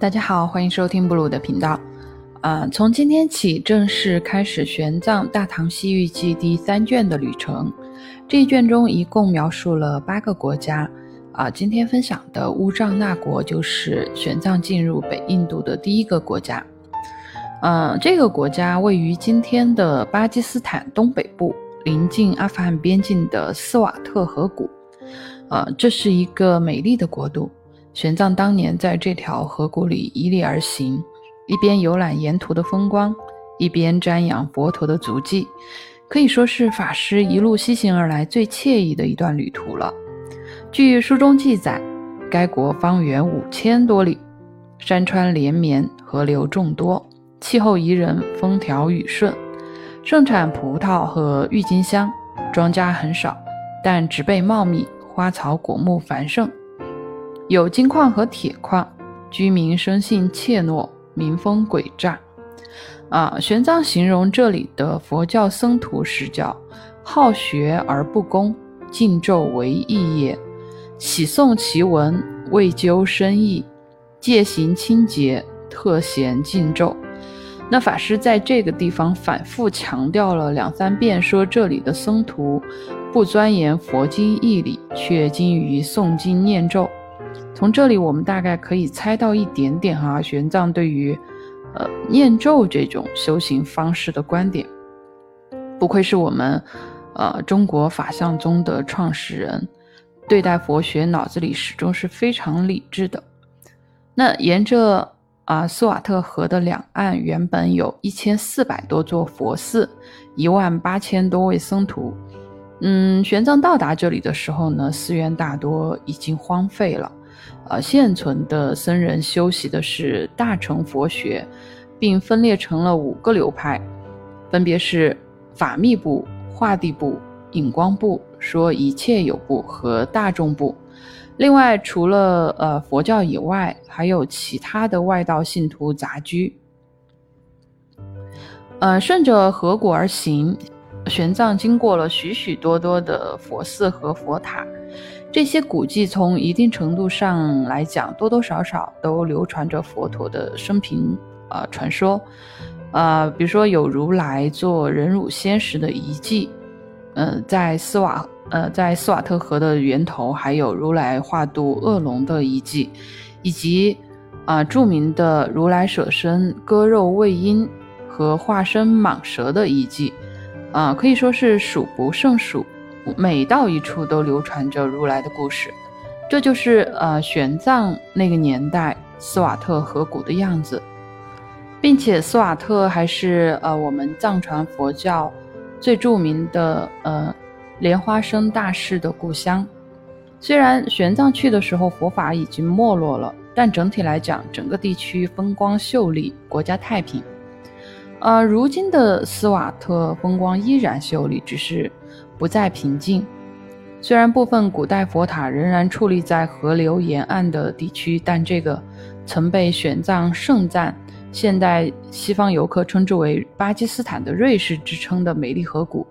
大家好，欢迎收听布鲁的频道。啊，从今天起正式开始玄奘《大唐西域记》第三卷的旅程。这一卷中一共描述了八个国家。啊，今天分享的乌障那国就是玄奘进入北印度的第一个国家。嗯，这个国家位于今天的巴基斯坦东北部，临近阿富汗边境的斯瓦特河谷。呃，这是一个美丽的国度。玄奘当年在这条河谷里迤逦而行，一边游览沿途的风光，一边瞻仰佛陀的足迹，可以说是法师一路西行而来最惬意的一段旅途了。据书中记载，该国方圆五千多里，山川连绵，河流众多，气候宜人，风调雨顺，盛产葡萄和郁金香，庄稼很少，但植被茂密，花草果木繁盛。有金矿和铁矿，居民生性怯懦，民风诡诈。啊，玄奘形容这里的佛教僧徒是叫好学而不恭，敬咒为义也。喜诵其文，未究深意，戒行清洁，特嫌敬咒。那法师在这个地方反复强调了两三遍，说这里的僧徒不钻研佛经义理，却精于诵经念咒。从这里，我们大概可以猜到一点点哈，玄奘对于，呃，念咒这种修行方式的观点。不愧是我们，呃，中国法相宗的创始人，对待佛学脑子里始终是非常理智的。那沿着啊斯瓦特河的两岸，原本有一千四百多座佛寺，一万八千多位僧徒。嗯，玄奘到达这里的时候呢，寺院大多已经荒废了。呃，现存的僧人修习的是大乘佛学，并分裂成了五个流派，分别是法密部、化地部、引光部、说一切有部和大众部。另外，除了呃佛教以外，还有其他的外道信徒杂居。呃，顺着河谷而行，玄奘经过了许许多多的佛寺和佛塔。这些古迹从一定程度上来讲，多多少少都流传着佛陀的生平啊传说，啊，比如说有如来做忍辱仙石的遗迹，嗯，在斯瓦呃在斯瓦特河的源头还有如来化度恶龙的遗迹，以及啊著名的如来舍身割肉喂鹰和化身蟒蛇的遗迹，啊，可以说是数不胜数。每到一处都流传着如来的故事，这就是呃玄奘那个年代斯瓦特河谷的样子，并且斯瓦特还是呃我们藏传佛教最著名的呃莲花生大师的故乡。虽然玄奘去的时候佛法已经没落了，但整体来讲，整个地区风光秀丽，国家太平。呃，如今的斯瓦特风光依然秀丽，只是。不再平静。虽然部分古代佛塔仍然矗立在河流沿岸的地区，但这个曾被玄奘盛赞、现代西方游客称之为巴基斯坦的瑞士之称的美丽河谷，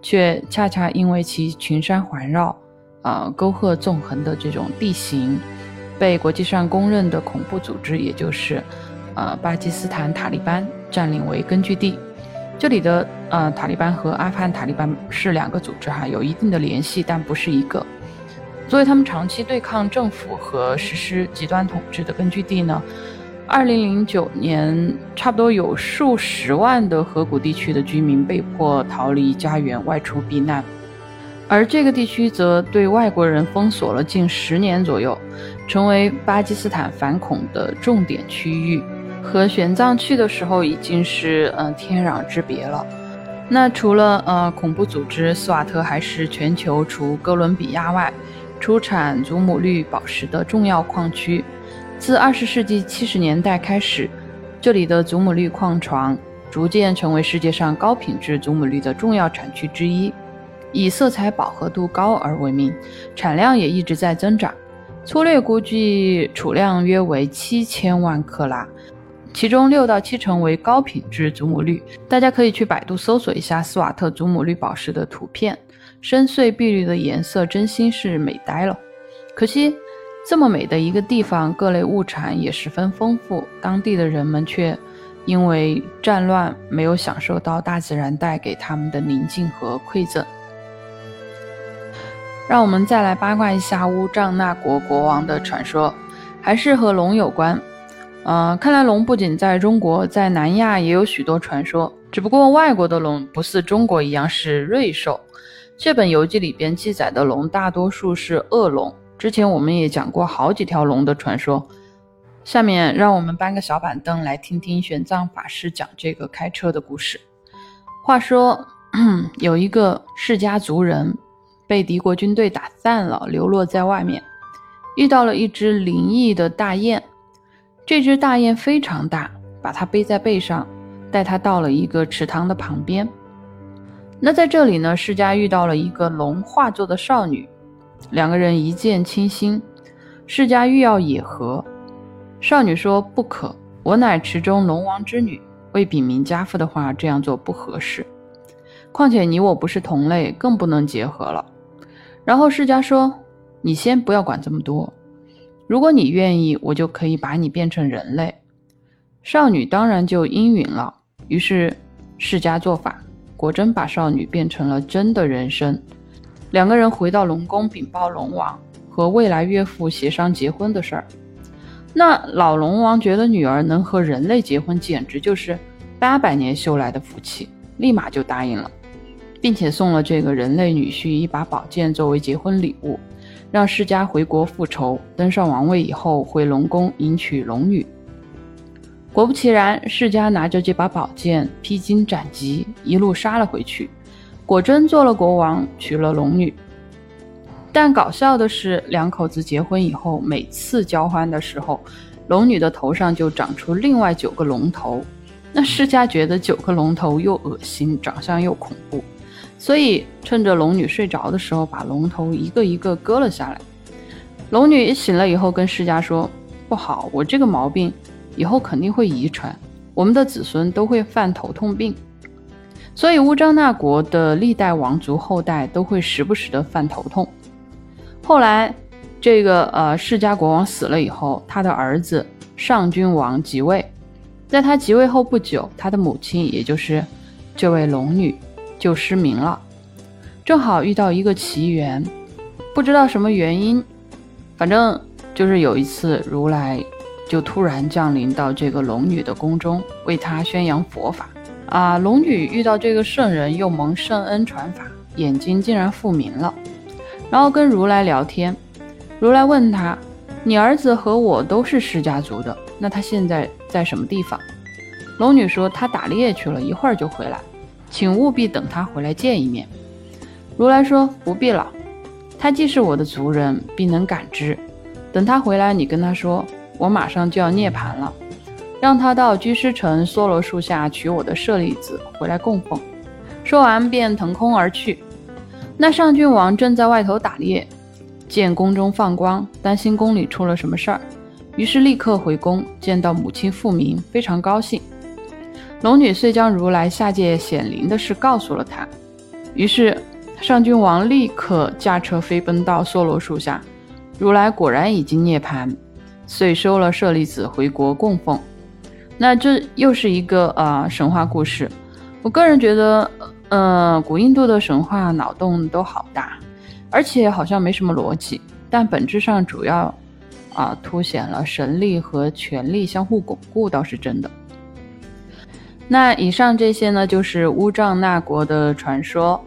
却恰恰因为其群山环绕、啊沟壑纵横的这种地形，被国际上公认的恐怖组织，也就是呃巴基斯坦塔利班占领为根据地。这里的呃塔利班和阿富汗塔利班是两个组织哈，有一定的联系，但不是一个。作为他们长期对抗政府和实施极端统治的根据地呢，二零零九年差不多有数十万的河谷地区的居民被迫逃离家园外出避难，而这个地区则对外国人封锁了近十年左右，成为巴基斯坦反恐的重点区域。和玄奘去的时候已经是嗯天壤之别了。那除了呃恐怖组织，斯瓦特还是全球除哥伦比亚外出产祖母绿宝石的重要矿区。自二十世纪七十年代开始，这里的祖母绿矿床逐渐成为世界上高品质祖母绿的重要产区之一，以色彩饱和度高而闻名，产量也一直在增长。粗略估计储量约为七千万克拉。其中六到七成为高品质祖母绿，大家可以去百度搜索一下斯瓦特祖母绿宝石的图片，深邃碧绿的颜色真心是美呆了。可惜，这么美的一个地方，各类物产也十分丰富，当地的人们却因为战乱没有享受到大自然带给他们的宁静和馈赠。让我们再来八卦一下乌藏那国国王的传说，还是和龙有关。呃，看来龙不仅在中国，在南亚也有许多传说。只不过外国的龙不似中国一样是瑞兽，这本游记里边记载的龙大多数是恶龙。之前我们也讲过好几条龙的传说。下面让我们搬个小板凳来听听玄奘法师讲这个开车的故事。话说，有一个释迦族人被敌国军队打散了，流落在外面，遇到了一只灵异的大雁。这只大雁非常大，把它背在背上，带它到了一个池塘的旁边。那在这里呢，释迦遇到了一个龙化作的少女，两个人一见倾心。释迦欲要野合，少女说不可，我乃池中龙王之女，为禀明家父的话，这样做不合适。况且你我不是同类，更不能结合了。然后释迦说，你先不要管这么多。如果你愿意，我就可以把你变成人类。少女当然就应允了。于是释迦做法，果真把少女变成了真的人身。两个人回到龙宫禀报龙王，和未来岳父协商结婚的事儿。那老龙王觉得女儿能和人类结婚，简直就是八百年修来的福气，立马就答应了，并且送了这个人类女婿一把宝剑作为结婚礼物。让释迦回国复仇，登上王位以后回龙宫迎娶龙女。果不其然，释迦拿着这把宝剑披荆斩棘，一路杀了回去，果真做了国王，娶了龙女。但搞笑的是，两口子结婚以后，每次交欢的时候，龙女的头上就长出另外九个龙头。那释迦觉得九个龙头又恶心，长相又恐怖。所以，趁着龙女睡着的时候，把龙头一个一个割了下来。龙女醒了以后，跟释迦说：“不好，我这个毛病以后肯定会遗传，我们的子孙都会犯头痛病。所以乌张那国的历代王族后代都会时不时的犯头痛。”后来，这个呃释迦国王死了以后，他的儿子上君王即位。在他即位后不久，他的母亲，也就是这位龙女。就失明了，正好遇到一个奇缘，不知道什么原因，反正就是有一次如来就突然降临到这个龙女的宫中，为她宣扬佛法啊。龙女遇到这个圣人，又蒙圣恩传法，眼睛竟然复明了，然后跟如来聊天。如来问他：“你儿子和我都是释迦族的，那他现在在什么地方？”龙女说：“他打猎去了，一会儿就回来。”请务必等他回来见一面。如来说：“不必了，他既是我的族人，必能感知。等他回来，你跟他说，我马上就要涅槃了，让他到居士城梭罗树下取我的舍利子回来供奉。”说完便腾空而去。那上郡王正在外头打猎，见宫中放光，担心宫里出了什么事儿，于是立刻回宫，见到母亲复明，非常高兴。龙女遂将如来下界显灵的事告诉了他，于是上君王立刻驾车飞奔到梭罗树下，如来果然已经涅槃，遂收了舍利子回国供奉。那这又是一个呃神话故事。我个人觉得，呃，古印度的神话脑洞都好大，而且好像没什么逻辑，但本质上主要啊凸显了神力和权力相互巩固，倒是真的。那以上这些呢，就是乌藏那国的传说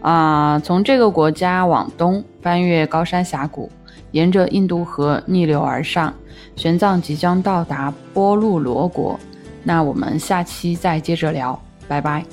啊。从这个国家往东翻越高山峡谷，沿着印度河逆流而上，玄奘即将到达波路罗国。那我们下期再接着聊，拜拜。